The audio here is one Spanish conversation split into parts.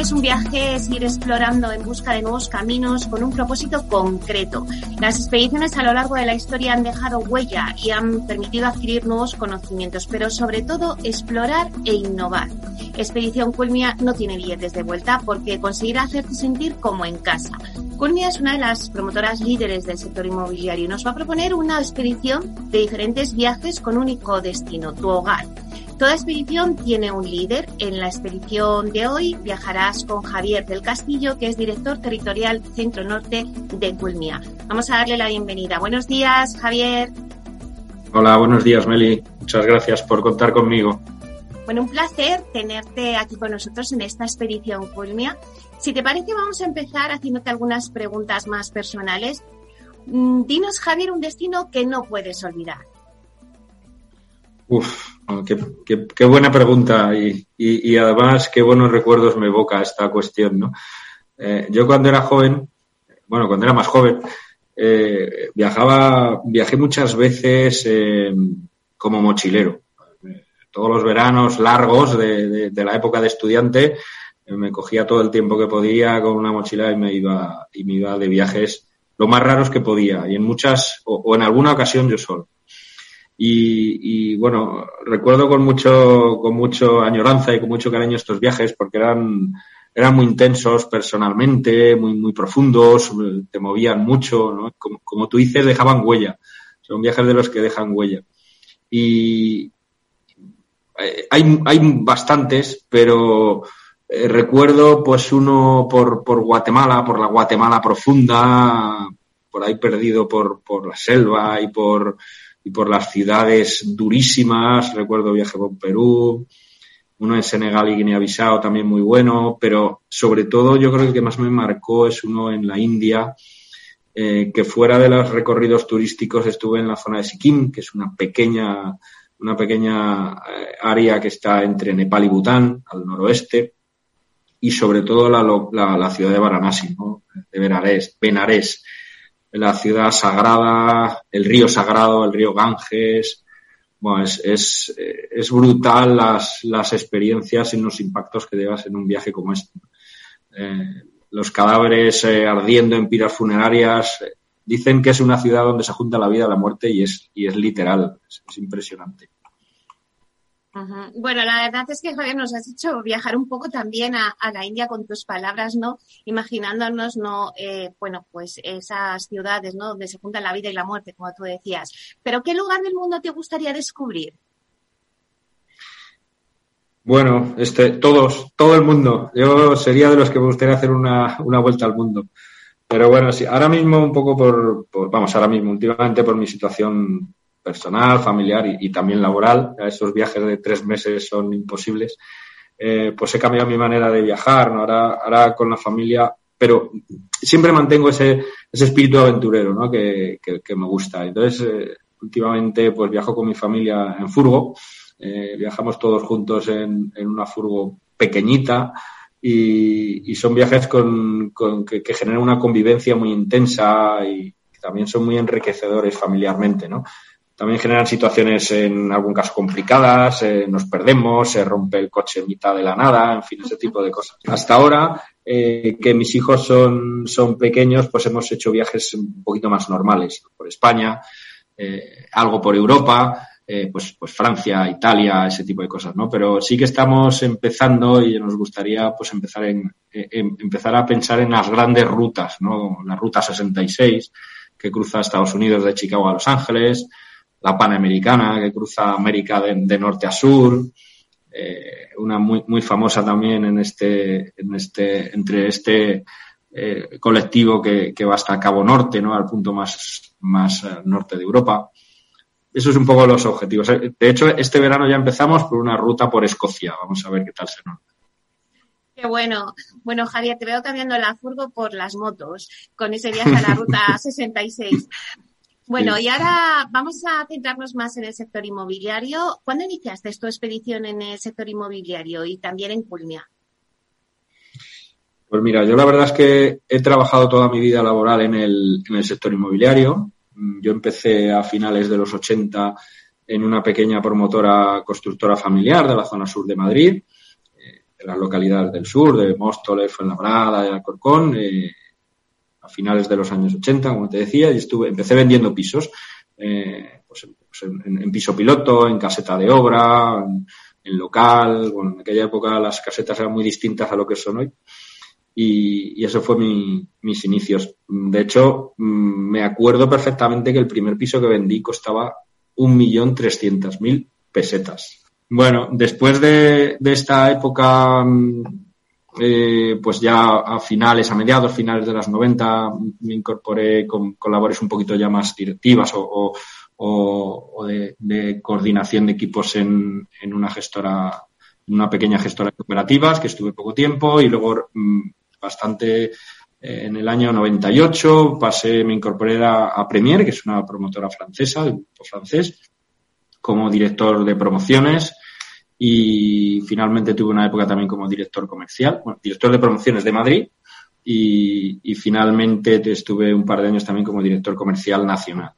Es un viaje, es ir explorando en busca de nuevos caminos con un propósito concreto. Las expediciones a lo largo de la historia han dejado huella y han permitido adquirir nuevos conocimientos, pero sobre todo explorar e innovar. Expedición Culmia no tiene billetes de vuelta porque conseguirá hacerte sentir como en casa. Culmia es una de las promotoras líderes del sector inmobiliario y nos va a proponer una expedición de diferentes viajes con único destino, tu hogar. Toda expedición tiene un líder. En la expedición de hoy viajarás con Javier del Castillo, que es director territorial Centro Norte de Culmia. Vamos a darle la bienvenida. Buenos días, Javier. Hola, buenos días, Meli. Muchas gracias por contar conmigo. Bueno, un placer tenerte aquí con nosotros en esta expedición Culmia. Si te parece, vamos a empezar haciéndote algunas preguntas más personales. Mm, dinos, Javier, un destino que no puedes olvidar. Uf, qué, buena pregunta y, además qué buenos recuerdos me evoca esta cuestión, ¿no? Eh, yo cuando era joven, bueno, cuando era más joven, eh, viajaba, viajé muchas veces eh, como mochilero. Todos los veranos largos de, la época de estudiante me cogía todo el tiempo que podía con una mochila y me iba y me iba de viajes lo más raros que podía y en muchas o en alguna ocasión yo solo. Y, bueno, recuerdo con mucho, con mucho añoranza y con mucho cariño estos viajes porque eran, eran muy intensos personalmente, muy, muy profundos, te movían mucho, ¿no? como, tú dices, dejaban huella. Son viajes de los que dejan huella. Y eh, hay, hay bastantes, pero eh, recuerdo pues uno por, por Guatemala, por la Guatemala profunda, por ahí perdido por, por la selva y por y por las ciudades durísimas. Recuerdo viaje por Perú, uno en Senegal y Guinea-Bissau también muy bueno, pero sobre todo yo creo que el que más me marcó es uno en la India, eh, que fuera de los recorridos turísticos estuve en la zona de Sikkim, que es una pequeña, una pequeña eh, área que está entre Nepal y Bután, al noroeste, y sobre todo la, la, ciudad de Varanasi, ¿no? de Benares, Benares la ciudad sagrada, el río sagrado, el río Ganges. Bueno, es, es, brutal las, las experiencias y los impactos que llevas en un viaje como este. Eh, los cadáveres eh, ardiendo en piras funerarias. Eh, dicen que es una ciudad donde se junta la vida y la muerte y es, y es literal. es impresionante. Bueno, la verdad es que Javier nos has hecho viajar un poco también a, la India con tus palabras, ¿no? Imaginándonos, ¿no? Eh, bueno, pues esas ciudades, ¿no? Donde se juntan la vida y la muerte, como tú decías. Pero ¿qué lugar del mundo te gustaría descubrir? Bueno, este, todos, todo el mundo. Yo sería de los que me gustaría hacer una, vuelta al mundo. Pero bueno, sí, ahora mismo un poco por, por, vamos, ahora mismo, últimamente por mi situación personal, familiar y, también laboral. Esos viajes de tres meses son imposibles. Eh, pues he cambiado mi manera de viajar, ¿no? ahora, ahora con la familia, pero siempre mantengo ese, ese espíritu aventurero ¿no? que, que, me gusta. Entonces, eh, últimamente pues viajo con mi familia en furgo, eh, viajamos todos juntos en, en una furgo pequeñita y, son viajes con, con que, que, generan una convivencia muy intensa y también son muy enriquecedores familiarmente, ¿no? También generan situaciones en algún caso complicadas, eh, nos perdemos, se rompe el coche en mitad de la nada, en fin, ese tipo de cosas. Hasta ahora, eh, que mis hijos son, son pequeños, pues hemos hecho viajes un poquito más normales por España, eh, algo por Europa, pues, pues Francia, Italia, ese tipo de cosas, ¿no? Pero sí que estamos empezando y nos gustaría pues empezar en, empezar a pensar en las grandes rutas, ¿no? La ruta 66 que cruza Estados Unidos de Chicago a Los Ángeles, la Panamericana que cruza América de, norte a sur, eh, una muy, muy famosa también en este, en este, entre este eh, colectivo que, que, va hasta Cabo Norte, ¿no? Al punto más, más eh, norte de Europa. Eso es un poco los objetivos. De hecho, este verano ya empezamos por una ruta por Escocia. Vamos a ver qué tal se nos Qué bueno. Bueno, Javier, te veo cambiando la furgo por las motos con ese viaje a la ruta 66. Bueno, y ahora vamos a centrarnos más en el sector inmobiliario. ¿Cuándo iniciaste tu expedición en el sector inmobiliario y también en Culmia? Pues mira, yo la verdad es que he trabajado toda mi vida laboral en el, en el sector inmobiliario. Yo empecé a finales de los 80 en una pequeña promotora constructora familiar de la zona sur de Madrid, eh, de las localidades del sur, de Móstoles, Fuenlabrada, de Alcorcón, eh, finales de los años 80, como te decía, y estuve, empecé vendiendo pisos, eh, pues, pues en, piso piloto, en caseta de obra, en, local, bueno, en aquella época las casetas eran muy distintas a lo que son hoy y, eso fue mis inicios. De hecho, mm, me acuerdo perfectamente que el primer piso que vendí costaba un millón trescientas mil pesetas. Bueno, después de, esta época, mm, eh, pues ya a finales, a mediados, finales de las 90, me incorporé con, labores un poquito ya más directivas o, de, coordinación de equipos en, en una gestora, una pequeña gestora de cooperativas, que estuve poco tiempo y luego mm, bastante eh, en el año 98 pasé, me incorporé a, Premier, que es una promotora francesa, francés, como director de promociones y finalmente tuve una época también como director comercial, bueno, director de promociones de Madrid y, finalmente estuve un par de años también como director comercial nacional.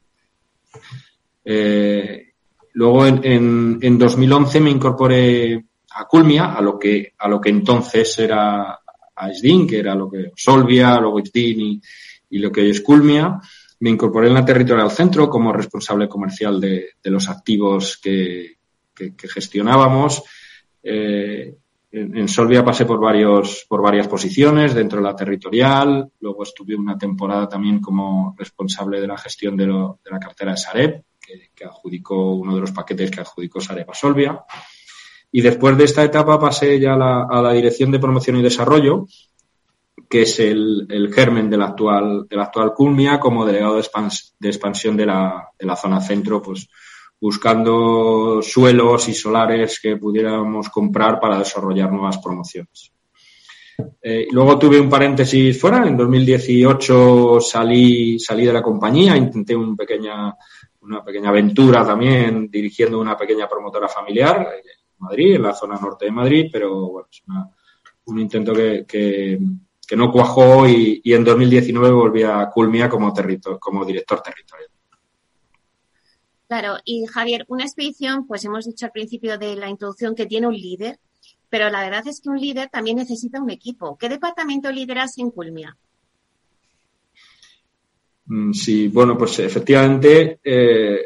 Eh, luego en, en, 2011 me incorporé a Culmia, a lo que, a lo que entonces era a SDIN, que era lo que Solvia, luego SDIN y, lo que es Culmia. Me incorporé en la Territorial Centro como responsable comercial de, los activos que, gestionábamos. Eh, en, Solvia pasé por varios, por varias posiciones dentro de la territorial. Luego estuve una temporada también como responsable de la gestión de, la cartera de Sareb, que, que, adjudicó uno de los paquetes que adjudicó Sareb a Solvia. Y después de esta etapa pasé ya a la, dirección de promoción y desarrollo, que es el, germen de la actual, de la actual Culmia como delegado de, expansión de la, de la zona centro, pues buscando suelos y solares que pudiéramos comprar para desarrollar nuevas promociones. Eh, luego tuve un paréntesis fuera. En 2018 salí, salí de la compañía, intenté un pequeña, una pequeña aventura también dirigiendo una pequeña promotora familiar. Madrid, en la zona norte de Madrid, pero bueno, es un intento que, no cuajó y, en 2019 volví a Culmia como, como director territorial. Claro, y Javier, una expedición, pues hemos dicho al principio de la introducción que tiene un líder, pero la verdad es que un líder también necesita un equipo. ¿Qué departamento lideras en Culmia? Mm, sí, bueno, pues efectivamente eh,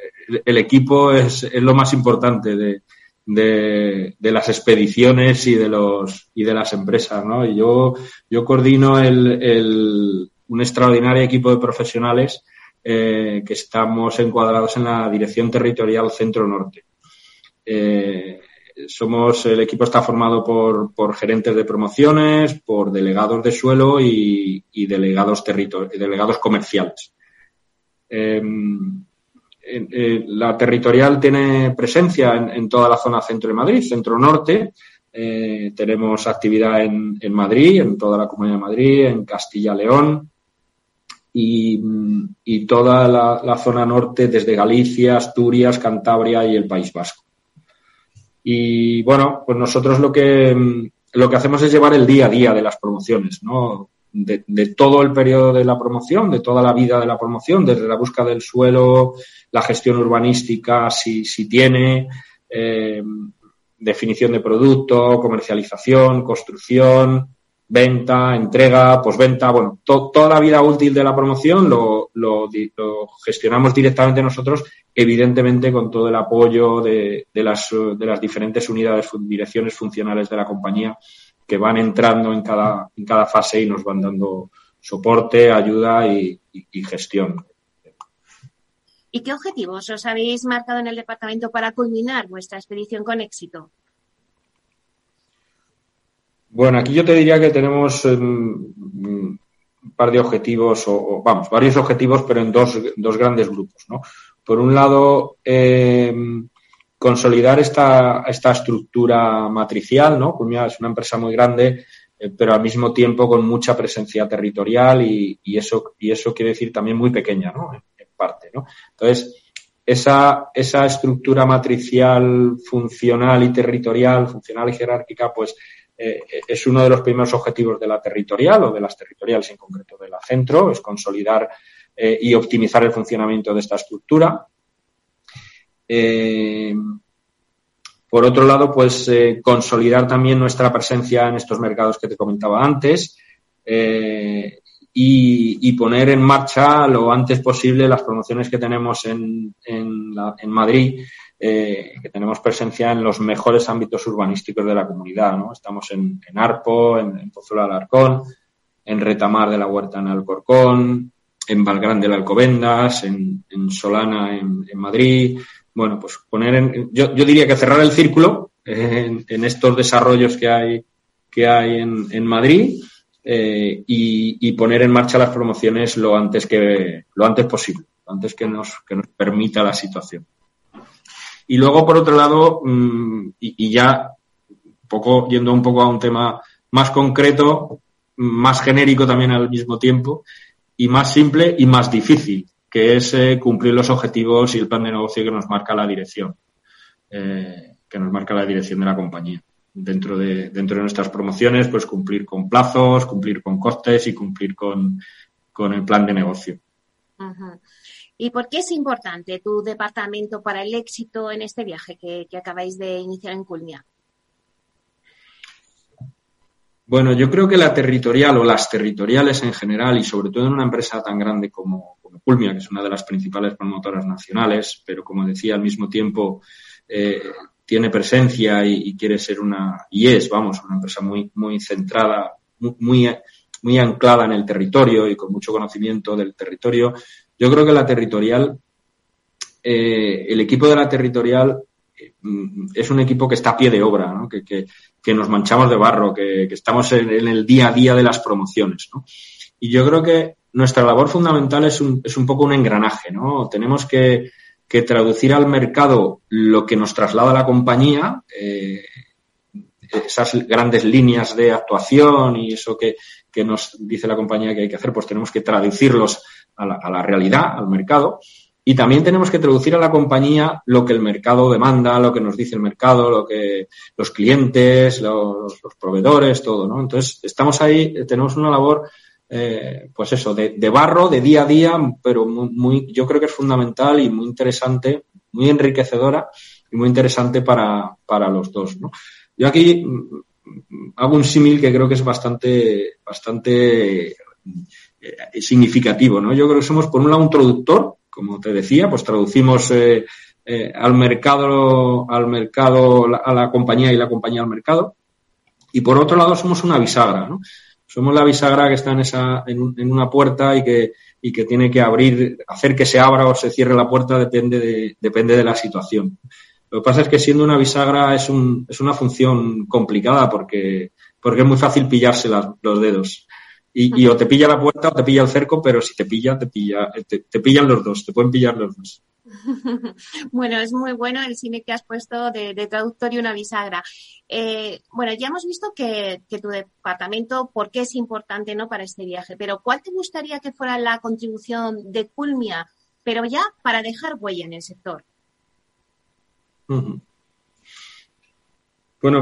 el equipo es, lo más importante de, las expediciones y de los y de las empresas, ¿no? Y yo, yo coordino el, un extraordinario equipo de profesionales eh, que estamos encuadrados en la Dirección Territorial Centro Norte. Eh, somos, el equipo está formado por, por, gerentes de promociones, por delegados de suelo y, y delegados, delegados comerciales. Eh, la territorial tiene presencia en, toda la zona centro de Madrid, centro-norte. Tenemos actividad en, Madrid, en toda la Comunidad de Madrid, en Castilla-León y, toda la, zona norte desde Galicia, Asturias, Cantabria y el País Vasco. Y bueno, pues nosotros lo que, lo que hacemos es llevar el día a día de las promociones, ¿no? de, todo el periodo de la promoción, de toda la vida de la promoción, desde la búsqueda del suelo, la gestión urbanística, si, si tiene, eh, definición de producto, comercialización, construcción, venta, entrega, posventa, bueno, toda la vida útil de la promoción lo, gestionamos directamente nosotros, evidentemente con todo el apoyo de, las, diferentes unidades, direcciones funcionales de la compañía que van entrando en cada, en cada fase y nos van dando soporte, ayuda y gestión. ¿Y qué objetivos os habéis marcado en el departamento para culminar vuestra expedición con éxito? Bueno, aquí yo te diría que tenemos em, un par de objetivos, o, vamos, varios objetivos, pero en dos, dos grandes grupos, ¿no? Por un lado, em, consolidar esta, esta estructura matricial, ¿no? Culmia es una empresa muy grande, eh, pero al mismo tiempo con mucha presencia territorial y, eso, y eso quiere decir también muy pequeña, ¿no? En, parte, ¿no? Entonces, esa, esa estructura matricial funcional y territorial, funcional y jerárquica, pues eh, es uno de los primeros objetivos de la territorial o de las territoriales en concreto de la centro, es consolidar eh, y optimizar el funcionamiento de esta estructura. Eh, por otro lado, pues consolidar también nuestra presencia en estos mercados que te comentaba antes y, poner en marcha lo antes posible las promociones que tenemos en, en, en Madrid eh, que tenemos presencia en los mejores ámbitos urbanísticos de la comunidad, ¿no? Estamos en, Arpo, en, en Pozuelo Alarcón, en Retamar de la Huerta en Alcorcón, en Valgrande de Alcobendas, en, Solana en, Madrid. Bueno, pues poner en, yo, diría que cerrar el círculo en, estos desarrollos que hay, que hay en, Madrid eh, y, y, poner en marcha las promociones lo antes que, lo antes posible, lo antes que nos, que nos permita la situación. Y luego, por otro lado, mm, y, ya poco, yendo un poco a un tema más concreto, más genérico también al mismo tiempo, y más simple y más difícil, que es eh, cumplir los objetivos y el plan de negocio que nos marca la dirección, eh, que nos marca la dirección de la compañía. Dentro de, dentro de nuestras promociones, pues cumplir con plazos, cumplir con costes y cumplir con, con el plan de negocio. ¿Y por qué es importante tu departamento para el éxito en este viaje que, acabáis de iniciar en Culmia? Bueno, yo creo que la territorial o las territoriales en general y sobre todo en una empresa tan grande como, Culmia, que es una de las principales promotoras nacionales, pero como decía al mismo tiempo eh, tiene presencia y, quiere ser una y es, vamos, una empresa muy muy centrada, muy muy anclada en el territorio y con mucho conocimiento del territorio. Yo creo que la territorial, eh, el equipo de la territorial eh, es un equipo que está a pie de obra, ¿no? que, nos manchamos de barro, que, estamos en, el día a día de las promociones. ¿no? Y yo creo que nuestra labor fundamental es un, es un poco un engranaje. ¿no? Tenemos que, traducir al mercado lo que nos traslada la compañía, eh, esas grandes líneas de actuación y eso que nos dice la compañía que hay que hacer, pues tenemos que traducirlos a la, realidad, al mercado. Y también tenemos que traducir a la compañía lo que el mercado demanda, lo que nos dice el mercado, lo que los clientes, los, proveedores, todo, ¿no? Entonces, estamos ahí, tenemos una labor, eh, pues eso, de, barro, de día a día, pero muy, yo creo que es fundamental y muy interesante, muy enriquecedora y muy interesante para, para los dos, ¿no? Yo aquí mm, hago un símil que creo que es bastante, bastante eh, significativo, ¿no? Yo creo que somos, por un lado, un traductor, como te decía, pues traducimos eh, eh, al mercado, al mercado, a la compañía y la compañía al mercado. Y por otro lado, somos una bisagra, ¿no? Somos la bisagra que está en esa, en, una puerta y que, y que tiene que abrir, hacer que se abra o se cierre la puerta depende de, depende de la situación. Lo que pasa es que siendo una bisagra es, un, es una función complicada porque, porque es muy fácil pillarse los dedos. Y, o te pilla la puerta o te pilla el cerco, pero si te pilla, te pilla, te, pillan los dos, te pueden pillar los dos. bueno, es muy bueno el cine que has puesto de, traductor y una bisagra. Eh, bueno, ya hemos visto que, tu departamento, por qué es importante ¿no? para este viaje, pero ¿cuál te gustaría que fuera la contribución de Culmia, pero ya para dejar huella en el sector? Bueno,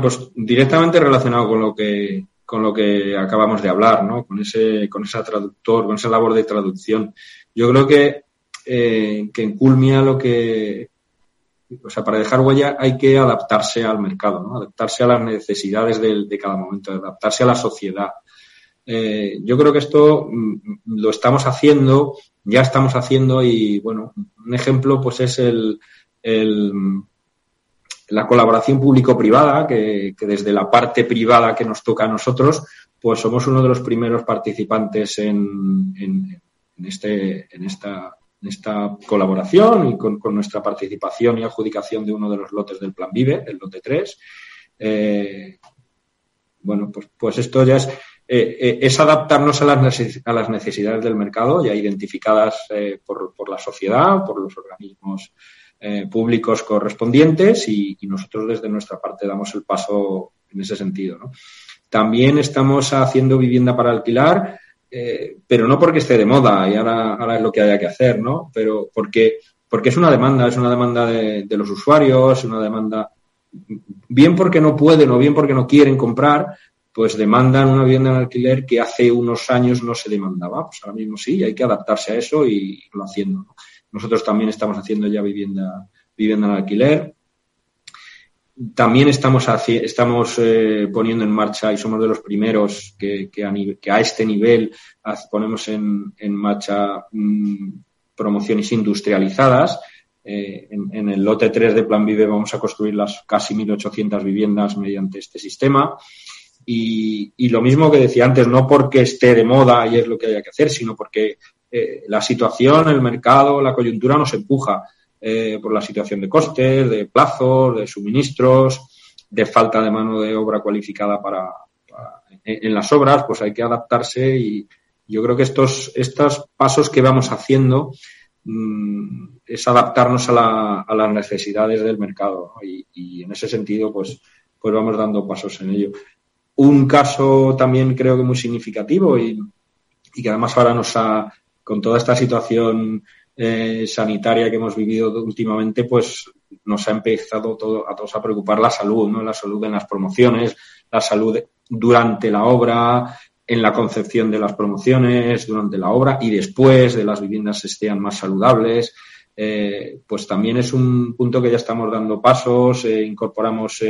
pues directamente relacionado con lo que con lo que acabamos de hablar, ¿no? Con ese, con esa traductor, con esa labor de traducción. Yo creo que, eh, que en Culmia lo que, o sea, para dejar huella hay que adaptarse al mercado, ¿no? adaptarse a las necesidades de, de cada momento, adaptarse a la sociedad. Eh, yo creo que esto mm, lo estamos haciendo, ya estamos haciendo y, bueno, un ejemplo pues es el, el la colaboración público-privada, que, que, desde la parte privada que nos toca a nosotros, pues somos uno de los primeros participantes en, en, en este, en esta esta colaboración y con, con, nuestra participación y adjudicación de uno de los lotes del Plan Vive, el lote 3. Eh, bueno, pues, pues esto ya es, eh, eh, es adaptarnos a las, a las necesidades del mercado ya identificadas eh, por, por, la sociedad, por los organismos eh, públicos correspondientes y, nosotros desde nuestra parte damos el paso en ese sentido. También estamos haciendo vivienda para alquilar eh, pero no porque esté de moda y ahora, ahora, es lo que haya que hacer, ¿no? Pero porque, porque es una demanda, es una demanda de, de los usuarios, una demanda, bien porque no pueden o bien porque no quieren comprar, pues demandan una vivienda en alquiler que hace unos años no se demandaba. Pues ahora mismo sí, hay que adaptarse a eso y lo haciendo. ¿no? Nosotros también estamos haciendo ya vivienda, vivienda en alquiler. También estamos, estamos eh, poniendo en marcha y somos de los primeros que, que, a, este nivel ponemos en, en marcha mmm, promociones industrializadas. Eh, en, en, el lote 3 de Plan Vive vamos a construir las casi 1.800 viviendas mediante este sistema. Y, y, lo mismo que decía antes, no porque esté de moda y es lo que haya que hacer, sino porque eh, la situación, el mercado, la coyuntura nos empuja eh, por la situación de costes, de plazos, de suministros, de falta de mano de obra cualificada para, en, las obras, pues hay que adaptarse y yo creo que estos, estos pasos que vamos haciendo mmm, es adaptarnos a, la, a, las necesidades del mercado y, en ese sentido pues, pues vamos dando pasos en ello. Un caso también creo que muy significativo y, y que además ahora nos ha, con toda esta situación eh, sanitaria que hemos vivido últimamente, pues nos ha empezado todo, a todos a preocupar la salud, ¿no? La salud en las promociones, la salud durante la obra, en la concepción de las promociones, durante la obra y después de las viviendas estén más saludables. Eh, pues también es un punto que ya estamos dando pasos, eh, incorporamos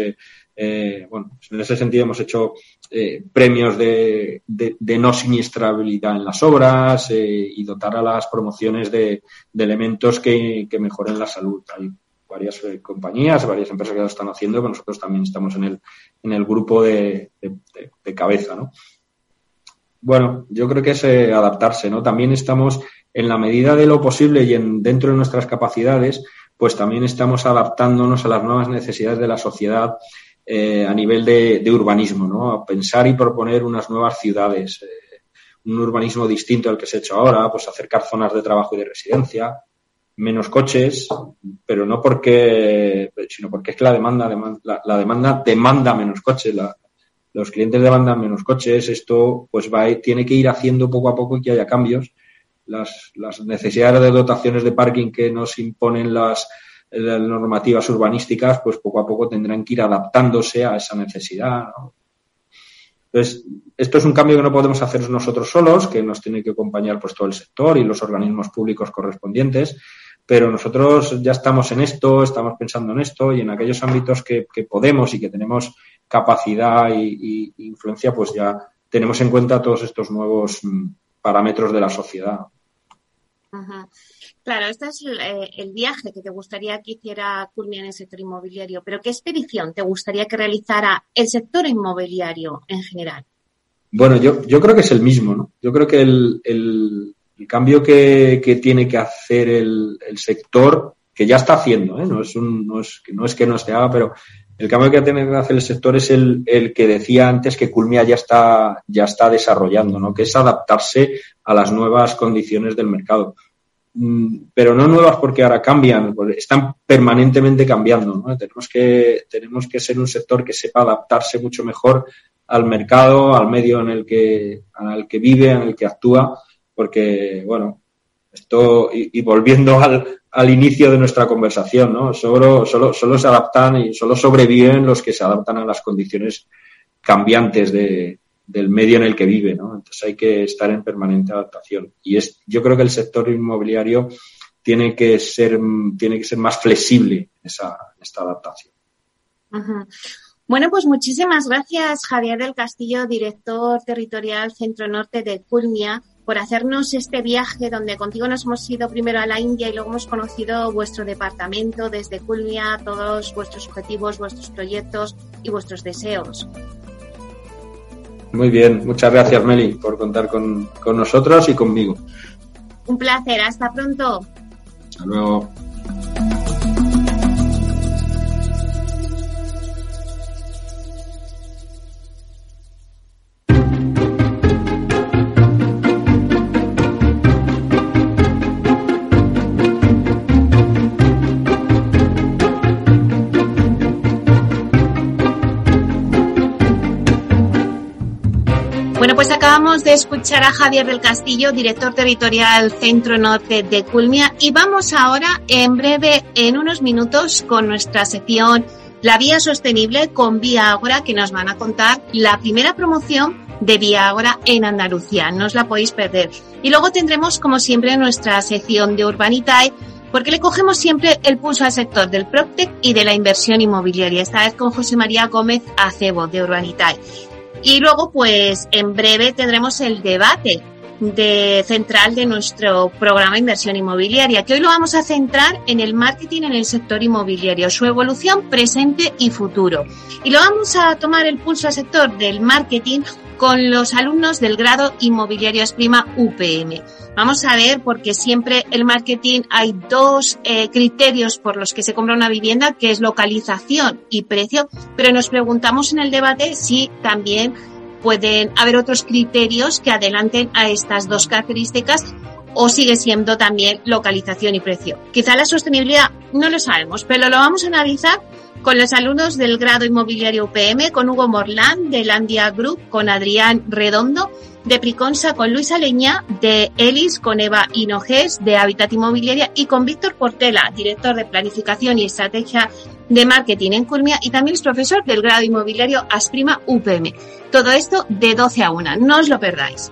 eh, bueno, pues en ese sentido hemos hecho eh, premios de, no siniestrabilidad en las obras eh, y dotar a las promociones de, elementos que, mejoren la salud. Hay varias compañías, varias empresas que lo están haciendo, pero nosotros también estamos en el, en el grupo de, cabeza, ¿no? Bueno, yo creo que es adaptarse, ¿no? También estamos, en la medida de lo posible y en, dentro de nuestras capacidades, pues también estamos adaptándonos a las nuevas necesidades de la sociedad eh, a nivel de, de, urbanismo, ¿no? A pensar y proponer unas nuevas ciudades, eh, un urbanismo distinto al que se ha hecho ahora, pues acercar zonas de trabajo y de residencia, menos coches, pero no porque, sino porque es que la demanda, la, la, demanda demanda menos coches, la, los clientes demandan menos coches, esto pues va, tiene que ir haciendo poco a poco y que haya cambios. Las, las necesidades de dotaciones de parking que nos imponen las, las normativas urbanísticas, pues poco a poco tendrán que ir adaptándose a esa necesidad. ¿no? Entonces, esto es un cambio que no podemos hacer nosotros solos, que nos tiene que acompañar pues todo el sector y los organismos públicos correspondientes, pero nosotros ya estamos en esto, estamos pensando en esto y en aquellos ámbitos que, que podemos y que tenemos capacidad y, influencia, pues ya tenemos en cuenta todos estos nuevos mm, parámetros de la sociedad. Uh. Claro, este es el, eh, el, viaje que te gustaría que hiciera Culmia en el sector inmobiliario, pero ¿qué expedición te gustaría que realizara el sector inmobiliario en general? Bueno, yo, yo creo que es el mismo, ¿no? Yo creo que el, el, cambio que, tiene que hacer el, sector, que ya está haciendo, ¿eh? no, es un, no, es, no es que no se haga, pero el cambio que tiene que hacer el sector es el, el que decía antes que Culmia ya está, ya está desarrollando, ¿no? que es adaptarse a las nuevas condiciones del mercado pero no nuevas porque ahora cambian, están permanentemente cambiando. ¿no? Tenemos, que, tenemos que ser un sector que sepa adaptarse mucho mejor al mercado, al medio en el que, al que vive, en el que actúa, porque, bueno, esto, y, y volviendo al, al, inicio de nuestra conversación, ¿no? Solo, solo, solo se adaptan y solo sobreviven los que se adaptan a las condiciones cambiantes de, del medio en el que vive, ¿no? Entonces hay que estar en permanente adaptación. Y es, yo creo que el sector inmobiliario tiene que ser, tiene que ser más flexible esa, esta adaptación. Bueno, pues muchísimas gracias, Javier del Castillo, director territorial Centro Norte de Culmia, por hacernos este viaje donde contigo nos hemos ido primero a la India y luego hemos conocido vuestro departamento desde Culmia, todos vuestros objetivos, vuestros proyectos y vuestros deseos. Muy bien, muchas gracias Meli por contar con, con nosotros y conmigo. Un placer, hasta pronto. Hasta luego. Acabamos de escuchar a Javier del Castillo, director territorial Centro Norte de Culmia, y vamos ahora en breve, en unos minutos, con nuestra sección La Vía Sostenible con Vía Ágora, que nos van a contar la primera promoción de Vía Ágora en Andalucía. No os la podéis perder. Y luego tendremos, como siempre, nuestra sección de Urbanitae, porque le cogemos siempre el pulso al sector del PropTech y de la inversión inmobiliaria, esta vez con José María Gómez Acebo de Urbanitae. Y luego, pues en breve tendremos el debate de central de nuestro programa inversión inmobiliaria, que hoy lo vamos a centrar en el marketing en el sector inmobiliario, su evolución presente y futuro. Y lo vamos a tomar el pulso al sector del marketing con los alumnos del grado inmobiliario Esprima UPM. Vamos a ver, porque siempre el marketing hay dos eh, criterios por los que se compra una vivienda, que es localización y precio, pero nos preguntamos en el debate si también pueden haber otros criterios que adelanten a estas dos características o sigue siendo también localización y precio. Quizá la sostenibilidad no lo sabemos, pero lo vamos a analizar con los alumnos del grado inmobiliario UPM, con Hugo Morlán de Landia Group, con Adrián Redondo de Priconsa, con Luisa Leña de Elis, con Eva Hinojes de Habitat Inmobiliaria y con Víctor Portela, director de Planificación y Estrategia de Marketing en Culmia y también es profesor del grado inmobiliario Asprima UPM. Todo esto de 12 a 1, no os lo perdáis.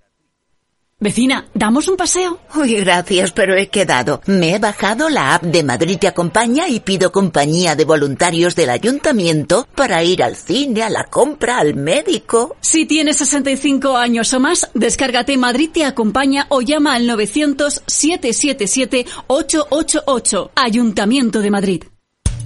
Vecina, ¿damos un paseo? Uy, gracias, pero he quedado. Me he bajado la app de Madrid Te Acompaña y pido compañía de voluntarios del ayuntamiento para ir al cine, a la compra, al médico. Si tienes 65 años o más, descárgate Madrid Te Acompaña o llama al 900-777-888. Ayuntamiento de Madrid.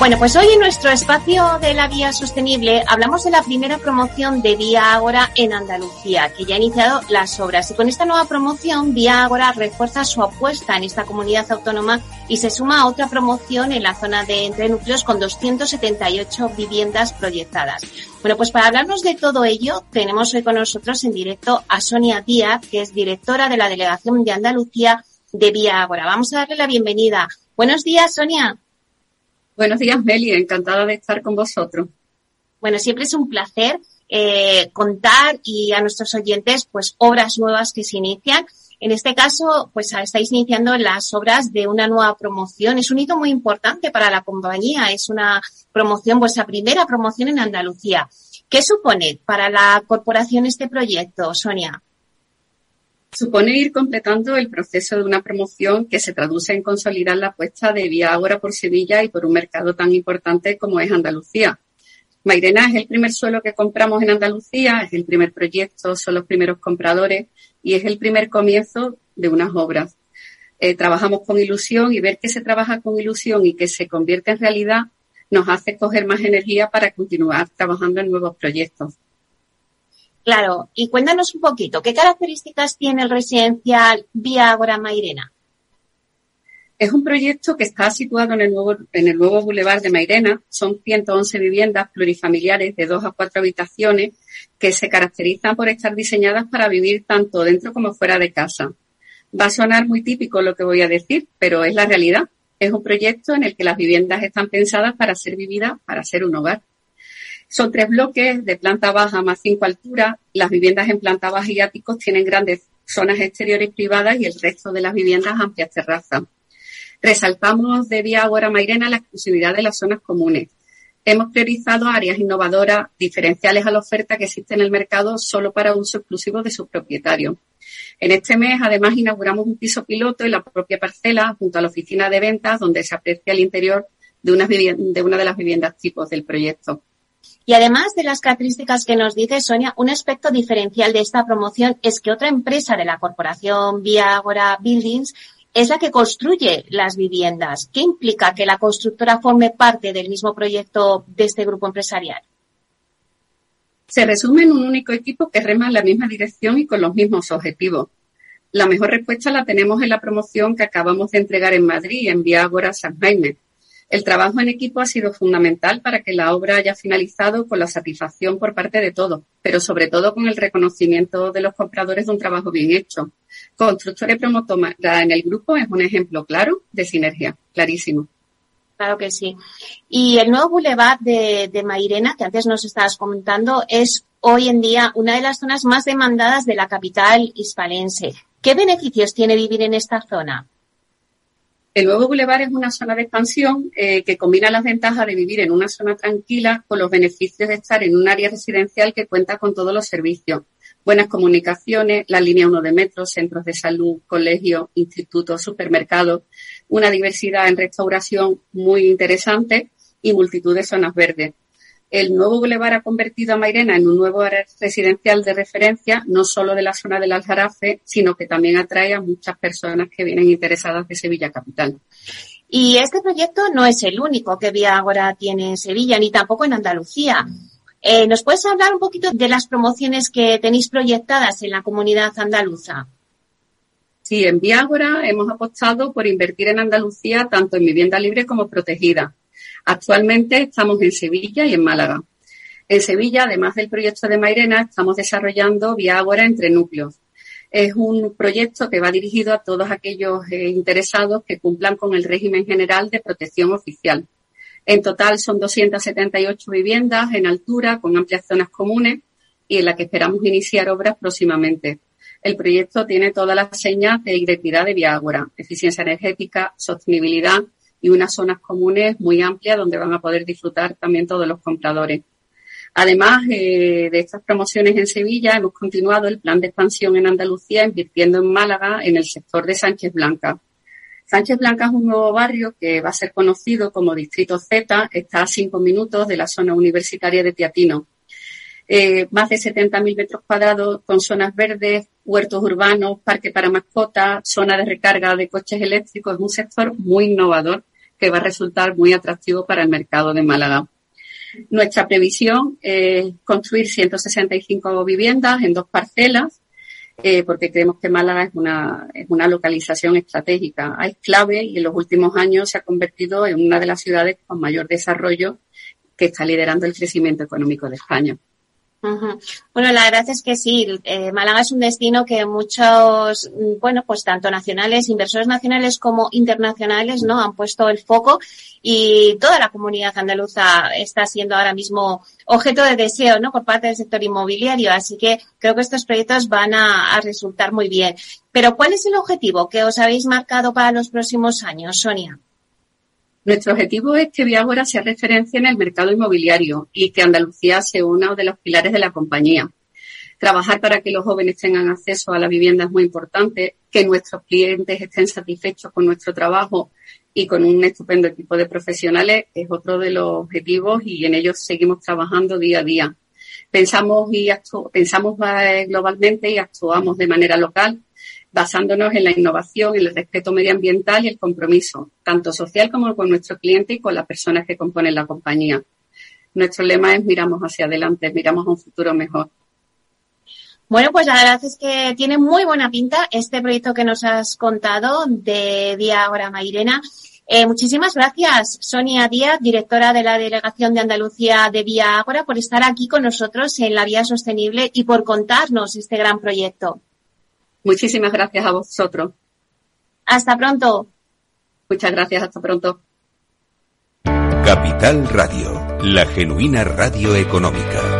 Bueno, pues hoy en nuestro espacio de la Vía Sostenible hablamos de la primera promoción de Vía Ágora en Andalucía, que ya ha iniciado las obras. Y con esta nueva promoción, Vía Ágora refuerza su apuesta en esta comunidad autónoma y se suma a otra promoción en la zona de entre núcleos con 278 viviendas proyectadas. Bueno, pues para hablarnos de todo ello, tenemos hoy con nosotros en directo a Sonia Díaz, que es directora de la Delegación de Andalucía de Vía Ágora. Vamos a darle la bienvenida. Buenos días, Sonia. Buenos días, Meli. Encantada de estar con vosotros. Bueno, siempre es un placer eh, contar y a nuestros oyentes, pues, obras nuevas que se inician. En este caso, pues estáis iniciando las obras de una nueva promoción. Es un hito muy importante para la compañía. Es una promoción, vuestra primera promoción en Andalucía. ¿Qué supone para la corporación este proyecto, Sonia? Supone ir completando el proceso de una promoción que se traduce en consolidar la apuesta de Vía Ágora por Sevilla y por un mercado tan importante como es Andalucía. Mairena es el primer suelo que compramos en Andalucía, es el primer proyecto, son los primeros compradores y es el primer comienzo de unas obras. Eh, trabajamos con ilusión y ver que se trabaja con ilusión y que se convierte en realidad nos hace coger más energía para continuar trabajando en nuevos proyectos. Claro, y cuéntanos un poquito, ¿qué características tiene el residencial Vía Ágora Mairena? Es un proyecto que está situado en el nuevo, en el nuevo Boulevard de Mairena. Son 111 viviendas plurifamiliares de dos a cuatro habitaciones que se caracterizan por estar diseñadas para vivir tanto dentro como fuera de casa. Va a sonar muy típico lo que voy a decir, pero es la realidad. Es un proyecto en el que las viviendas están pensadas para ser vividas, para ser un hogar. Son tres bloques de planta baja más cinco alturas. Las viviendas en planta baja y áticos tienen grandes zonas exteriores privadas y el resto de las viviendas amplias terrazas. Resaltamos de Vía Agora Mairena la exclusividad de las zonas comunes. Hemos priorizado áreas innovadoras diferenciales a la oferta que existe en el mercado solo para uso exclusivo de sus propietarios. En este mes, además, inauguramos un piso piloto en la propia parcela junto a la oficina de ventas donde se aprecia el interior de una, de, una de las viviendas tipos del proyecto. Y además de las características que nos dice Sonia, un aspecto diferencial de esta promoción es que otra empresa de la corporación Viagora Buildings es la que construye las viviendas. ¿Qué implica que la constructora forme parte del mismo proyecto de este grupo empresarial? Se resume en un único equipo que rema en la misma dirección y con los mismos objetivos. La mejor respuesta la tenemos en la promoción que acabamos de entregar en Madrid, en Viagora San Jaime, el trabajo en equipo ha sido fundamental para que la obra haya finalizado con la satisfacción por parte de todos, pero sobre todo con el reconocimiento de los compradores de un trabajo bien hecho. Constructora y promotora en el grupo es un ejemplo claro de sinergia, clarísimo. Claro que sí. Y el nuevo boulevard de, de Mairena, que antes nos estabas comentando, es hoy en día una de las zonas más demandadas de la capital hispalense. ¿Qué beneficios tiene vivir en esta zona? El nuevo Boulevard es una zona de expansión eh, que combina las ventajas de vivir en una zona tranquila con los beneficios de estar en un área residencial que cuenta con todos los servicios. Buenas comunicaciones, la línea 1 de metro, centros de salud, colegios, institutos, supermercados, una diversidad en restauración muy interesante y multitud de zonas verdes. El nuevo bulevar ha convertido a Mairena en un nuevo área residencial de referencia, no solo de la zona del Aljarafe, sino que también atrae a muchas personas que vienen interesadas de Sevilla Capital. Y este proyecto no es el único que Vía Agora tiene en Sevilla, ni tampoco en Andalucía. Eh, ¿Nos puedes hablar un poquito de las promociones que tenéis proyectadas en la comunidad andaluza? Sí, en Viágora hemos apostado por invertir en Andalucía tanto en vivienda libre como protegida. Actualmente estamos en Sevilla y en Málaga. En Sevilla, además del proyecto de Mairena, estamos desarrollando Viágora entre núcleos. Es un proyecto que va dirigido a todos aquellos eh, interesados que cumplan con el régimen general de protección oficial. En total son 278 viviendas en altura con amplias zonas comunes y en la que esperamos iniciar obras próximamente. El proyecto tiene todas las señas de identidad de Viagora, eficiencia energética, sostenibilidad y unas zonas comunes muy amplias donde van a poder disfrutar también todos los compradores. Además eh, de estas promociones en Sevilla, hemos continuado el plan de expansión en Andalucía invirtiendo en Málaga en el sector de Sánchez Blanca. Sánchez Blanca es un nuevo barrio que va a ser conocido como Distrito Z, está a cinco minutos de la zona universitaria de Teatino. Eh, más de 70.000 metros cuadrados con zonas verdes, huertos urbanos, parque para mascotas, zona de recarga de coches eléctricos. Es un sector muy innovador que va a resultar muy atractivo para el mercado de Málaga. Nuestra previsión es construir 165 viviendas en dos parcelas eh, porque creemos que Málaga es una, es una localización estratégica. Es clave y en los últimos años se ha convertido en una de las ciudades con mayor desarrollo que está liderando el crecimiento económico de España. Bueno, la verdad es que sí, eh, Málaga es un destino que muchos, mm, bueno, pues tanto nacionales, inversores nacionales como internacionales, ¿no? Han puesto el foco y toda la comunidad andaluza está siendo ahora mismo objeto de deseo, ¿no? Por parte del sector inmobiliario. Así que creo que estos proyectos van a, a resultar muy bien. Pero ¿cuál es el objetivo que os habéis marcado para los próximos años, Sonia? Nuestro objetivo es que Viagora sea referencia en el mercado inmobiliario y que Andalucía sea uno de los pilares de la compañía. Trabajar para que los jóvenes tengan acceso a la vivienda es muy importante, que nuestros clientes estén satisfechos con nuestro trabajo y con un estupendo equipo de profesionales es otro de los objetivos y en ellos seguimos trabajando día a día. Pensamos y pensamos globalmente y actuamos de manera local basándonos en la innovación, en el respeto medioambiental y el compromiso, tanto social como con nuestro cliente y con las personas que componen la compañía. Nuestro lema es miramos hacia adelante, miramos a un futuro mejor. Bueno, pues la verdad es que tiene muy buena pinta este proyecto que nos has contado de Vía Ahora Mairena. Eh, muchísimas gracias, Sonia Díaz, directora de la Delegación de Andalucía de Vía Ágora, por estar aquí con nosotros en la Vía Sostenible y por contarnos este gran proyecto. Muchísimas gracias a vosotros. Hasta pronto. Muchas gracias, hasta pronto. Capital Radio, la genuina radio económica.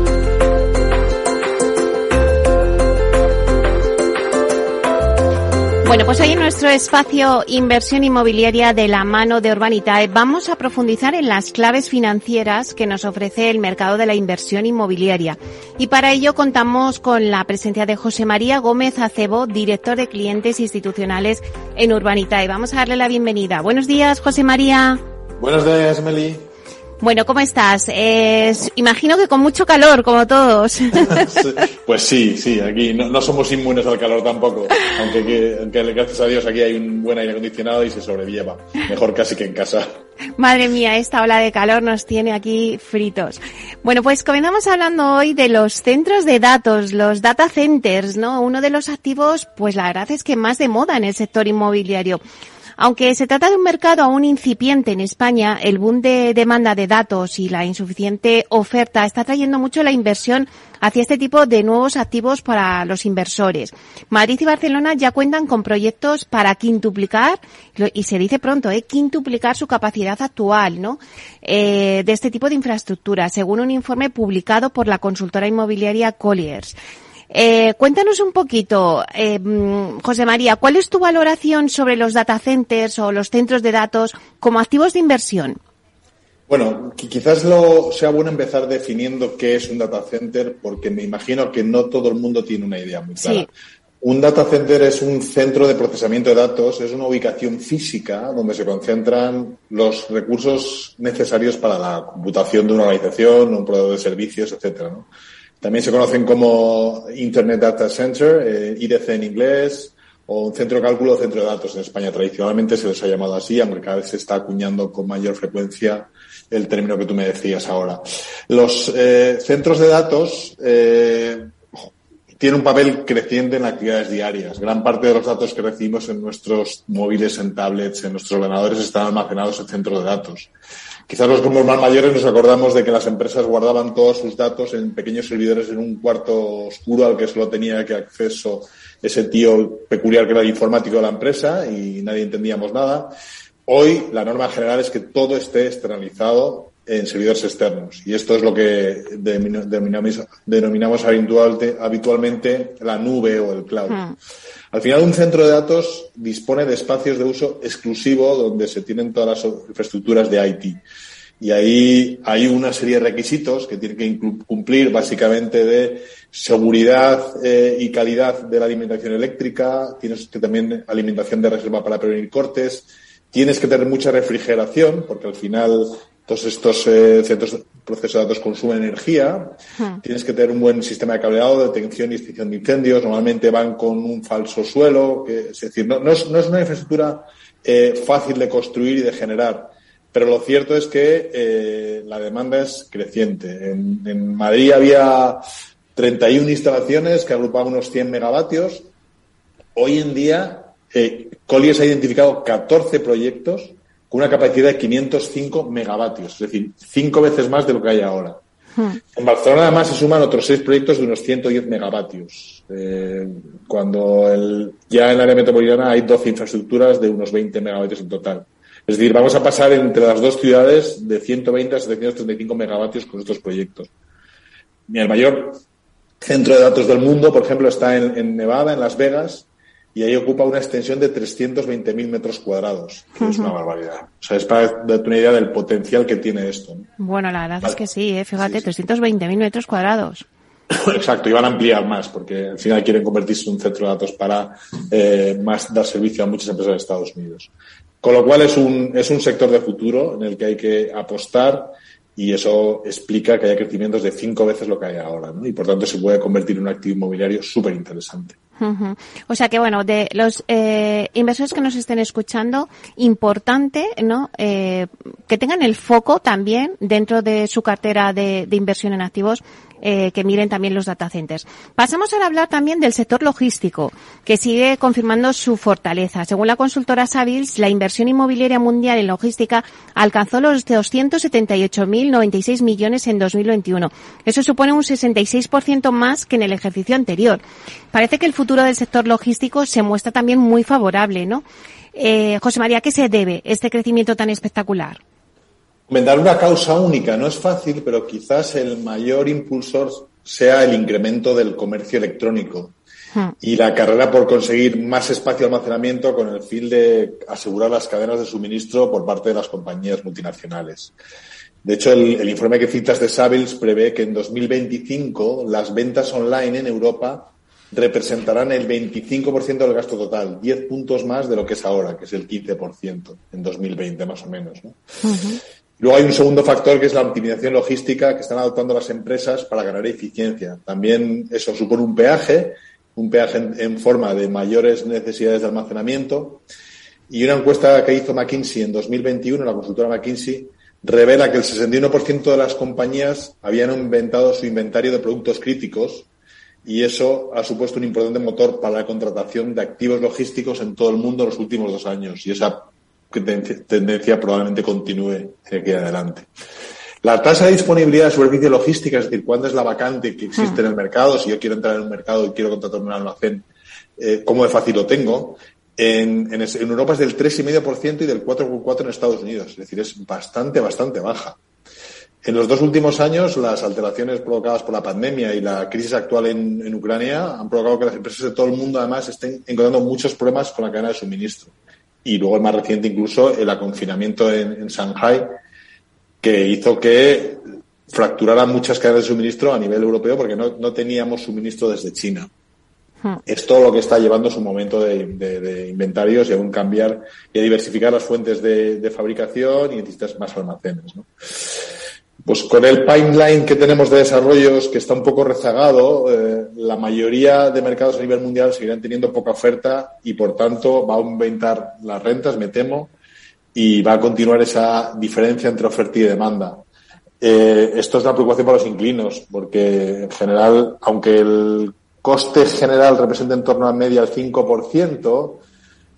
Bueno, pues hoy en nuestro espacio Inversión Inmobiliaria de la mano de Urbanitae vamos a profundizar en las claves financieras que nos ofrece el mercado de la inversión inmobiliaria. Y para ello contamos con la presencia de José María Gómez Acebo, director de clientes institucionales en Urbanitae. Vamos a darle la bienvenida. Buenos días, José María. Buenos días, Meli. Bueno, ¿cómo estás? imagino que con mucho calor, como todos. pues sí, sí, aquí no, somos inmunes al calor tampoco, aunque, aunque gracias a Dios aquí hay un buen aire acondicionado y se sobrelleva, mejor casi que en casa. Madre mía, esta ola de calor nos tiene aquí fritos. Bueno, pues comenzamos hablando hoy de los centros de datos, los data centers, ¿no? Uno de los activos, pues la verdad es que más de moda en el sector inmobiliario. Aunque se trata de un mercado aún incipiente en España, el boom de demanda de datos y la insuficiente oferta está trayendo mucho la inversión hacia este tipo de nuevos activos para los inversores. Madrid y Barcelona ya cuentan con proyectos para quintuplicar, y se dice pronto, ¿eh? quintuplicar su capacidad actual, ¿no? Eh, de este tipo de infraestructura, según un informe publicado por la consultora inmobiliaria Colliers. Eh, cuéntanos un poquito, eh, mm, José María, ¿cuál es tu valoración sobre los data centers o los centros de datos como activos de inversión? Bueno, quizás lo sea bueno empezar definiendo qué es un data center, porque me imagino que no todo el mundo tiene una idea muy clara. Un data center es un centro de procesamiento de datos, es una ubicación física donde se concentran los recursos necesarios para la computación de una organización, un proveedor de servicios, etcétera. ¿no? También se conocen como Internet Data Center, eh, IDC en inglés, o un centro de cálculo o centro de datos en España. Tradicionalmente se les ha llamado así, aunque cada vez se está acuñando con mayor frecuencia el término que tú me decías ahora. Los eh, centros de datos eh, tienen un papel creciente en actividades diarias. Gran parte de los datos que recibimos en nuestros móviles, en tablets, en nuestros ordenadores están almacenados en centros de datos. Quizás los grupos más mayores nos acordamos de que las empresas guardaban todos sus datos en pequeños servidores en un cuarto oscuro al que solo tenía que acceso ese tío peculiar que era el informático de la empresa y nadie entendíamos nada. Hoy la norma general es que todo esté externalizado en servidores externos y esto es lo que denominamos, denominamos habitualmente la nube o el cloud. Hmm. Al final, un centro de datos dispone de espacios de uso exclusivo donde se tienen todas las infraestructuras de IT. Y ahí hay una serie de requisitos que tienen que cumplir básicamente de seguridad eh, y calidad de la alimentación eléctrica, tienes que también alimentación de reserva para prevenir cortes, tienes que tener mucha refrigeración, porque al final todos estos eh, centros de proceso de datos consumen energía. Hmm. Tienes que tener un buen sistema de cableado, detección y extinción de incendios. Normalmente van con un falso suelo. Que, es decir, no, es, una infraestructura eh, fácil de construir y de generar. Pero lo cierto es que eh, la demanda es creciente. En, Madrid había 31 instalaciones que agrupaban unos 100 megavatios. Hoy en día, eh, Colliers ha identificado 14 proyectos con una capacidad de 505 megavatios, es decir, cinco veces más de lo que hay ahora. Hmm. En Barcelona además se suman otros seis proyectos de unos 110 megavatios, eh, cuando el, ya en el área metropolitana hay 12 infraestructuras de unos 20 megavatios en total. Es decir, vamos a pasar entre las dos ciudades de 120 a 735 megavatios con estos proyectos. el mayor centro de datos del mundo, por ejemplo, está en Nevada, en Las Vegas, y ahí ocupa una extensión de 320.000 metros cuadrados, que es una barbaridad. O sea, es para darte una idea del potencial que tiene esto. Bueno, la verdad es que sí, ¿eh? fíjate, 320.000 metros cuadrados. Exacto, y van a ampliar más, porque al final quieren convertirse en un centro de datos para eh, más dar servicio a muchas empresas de Estados Unidos. Con lo cual es un, es un sector de futuro en el que hay que apostar y eso explica que haya crecimientos de cinco veces lo que hay ahora, ¿no? Y por tanto se puede convertir en un activo inmobiliario súper interesante. O sea que bueno, de los eh, inversores que nos estén escuchando, importante, ¿no? Eh, que tengan el foco también dentro de su cartera de, de inversión en activos eh, que miren también los data centers. Pasamos a hablar también del sector logístico, que sigue confirmando su fortaleza. Según la consultora Savills, la inversión inmobiliaria mundial en logística alcanzó los 278.096 millones en 2021. Eso supone un 66% más que en el ejercicio anterior. Parece que el futuro del sector logístico se muestra también muy favorable, ¿no? Eh, José María, ¿qué se debe este crecimiento tan espectacular? Dar una causa única no es fácil, pero quizás el mayor impulsor sea el incremento del comercio electrónico hmm. y la carrera por conseguir más espacio de almacenamiento con el fin de asegurar las cadenas de suministro por parte de las compañías multinacionales. De hecho, el, informe que citas de Savills prevé que en 2025 las ventas online en Europa representarán el 25% del gasto total, 10 puntos más de lo que es ahora, que es el 15% en 2020 más o menos. ¿no? Luego hay un segundo factor que es la optimización logística que están adoptando las empresas para ganar eficiencia. También eso supone un peaje, un peaje en, forma de mayores necesidades de almacenamiento. Y una encuesta que hizo McKinsey en 2021, la consultora McKinsey, revela que el 61% de las compañías habían inventado su inventario de productos críticos y eso ha supuesto un importante motor para la contratación de activos logísticos en todo el mundo en los últimos dos años. Y esa tendencia probablemente continúe aquí adelante. La tasa de disponibilidad de superficie logística, es decir, cuándo es la vacante que existe en el mercado, si yo quiero entrar en un mercado y quiero contratar un almacén, eh, cómo de fácil lo tengo. En, Europa es del 3,5% y del 4,4% en Estados Unidos. Es decir, es bastante, bastante baja. En los dos últimos años, las alteraciones provocadas por la pandemia y la crisis actual en, Ucrania han provocado que las empresas de todo el mundo, además, estén encontrando muchos problemas con la cadena de suministro. Y luego, el más reciente, incluso, el aconfinamiento en, en Shanghai, que hizo que fracturaran muchas cadenas de suministro a nivel europeo porque no, no teníamos suministro desde China. Hmm. Es todo lo que está llevando su momento de, de, de, inventarios y aún cambiar y a diversificar las fuentes de, de fabricación y necesitas más almacenes. ¿no? Pues con el pipeline que tenemos de desarrollos que está un poco rezagado, eh, la mayoría de mercados a nivel mundial seguirán teniendo poca oferta y por tanto va a aumentar las rentas, me temo, y va a continuar esa diferencia entre oferta y demanda. Eh, esto es una preocupación para los inclinos, porque en general, aunque el coste general representa en torno a media el 5%,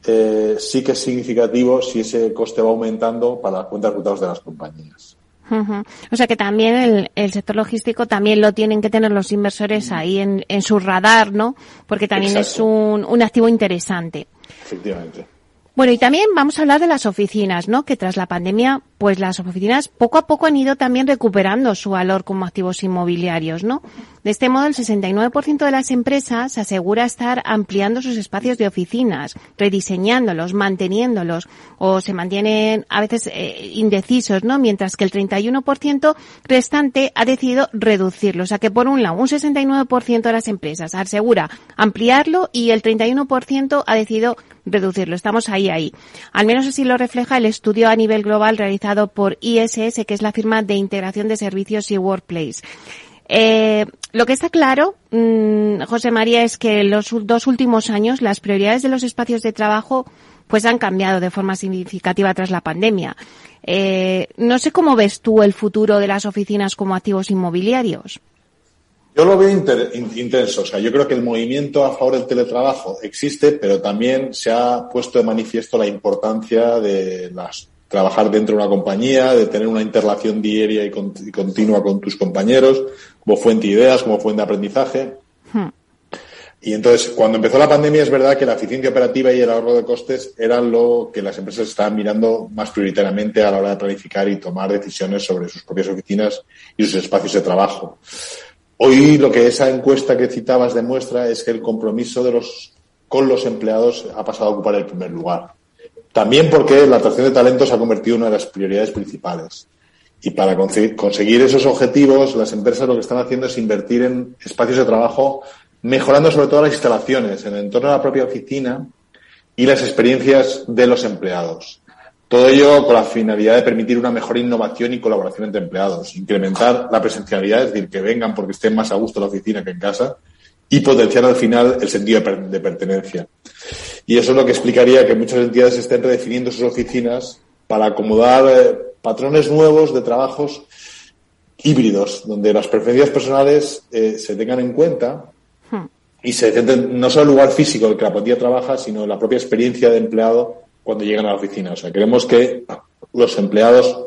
eh, sí que es significativo si ese coste va aumentando para las cuentas resultados de las compañías. Uh -huh. O sea que también el, el, sector logístico también lo tienen que tener los inversores ahí en, en su radar, ¿no? Porque también Exacto. es un, un activo interesante. Efectivamente. Bueno, y también vamos a hablar de las oficinas, ¿no? Que tras la pandemia, pues las oficinas poco a poco han ido también recuperando su valor como activos inmobiliarios, ¿no? De este modo, el 69% de las empresas asegura estar ampliando sus espacios de oficinas, rediseñándolos, manteniéndolos, o se mantienen a veces eh, indecisos, ¿no? Mientras que el 31% restante ha decidido reducirlo. O sea que por un lado, un 69% de las empresas asegura ampliarlo y el 31% ha decidido reducirlo. Estamos ahí, ahí. Al menos así lo refleja el estudio a nivel global realizado por ISS, que es la firma de integración de servicios y Workplace. Eh, lo que está claro, mmm, José María, es que en los dos últimos años las prioridades de los espacios de trabajo pues han cambiado de forma significativa tras la pandemia. Eh, no sé cómo ves tú el futuro de las oficinas como activos inmobiliarios. Yo lo veo intenso. O sea, yo creo que el movimiento a favor del teletrabajo existe, pero también se ha puesto de manifiesto la importancia de las, trabajar dentro de una compañía, de tener una interrelación diaria y, con, y continua con tus compañeros, como fuente de ideas, como fuente de aprendizaje. Hmm. Y entonces, cuando empezó la pandemia, es verdad que la eficiencia operativa y el ahorro de costes eran lo que las empresas estaban mirando más prioritariamente a la hora de planificar y tomar decisiones sobre sus propias oficinas y sus espacios de trabajo. Hoy lo que esa encuesta que citabas demuestra es que el compromiso de los, con los empleados ha pasado a ocupar el primer lugar. También porque la atracción de talentos se ha convertido en una de las prioridades principales. Y para conseguir esos objetivos, las empresas lo que están haciendo es invertir en espacios de trabajo, mejorando sobre todo las instalaciones, en el entorno de la propia oficina y las experiencias de los empleados. Todo ello con la finalidad de permitir una mejor innovación y colaboración entre empleados, incrementar la presencialidad, es decir, que vengan porque estén más a gusto en la oficina que en casa, y potenciar al final el sentido de, per de pertenencia. Y eso es lo que explicaría que muchas entidades estén redefiniendo sus oficinas para acomodar eh, patrones nuevos de trabajos híbridos, donde las preferencias personales eh, se tengan en cuenta hmm. y se centren no solo en el lugar físico en el que la plantilla trabaja, sino en la propia experiencia de empleado cuando llegan a la oficina. O sea, queremos que los empleados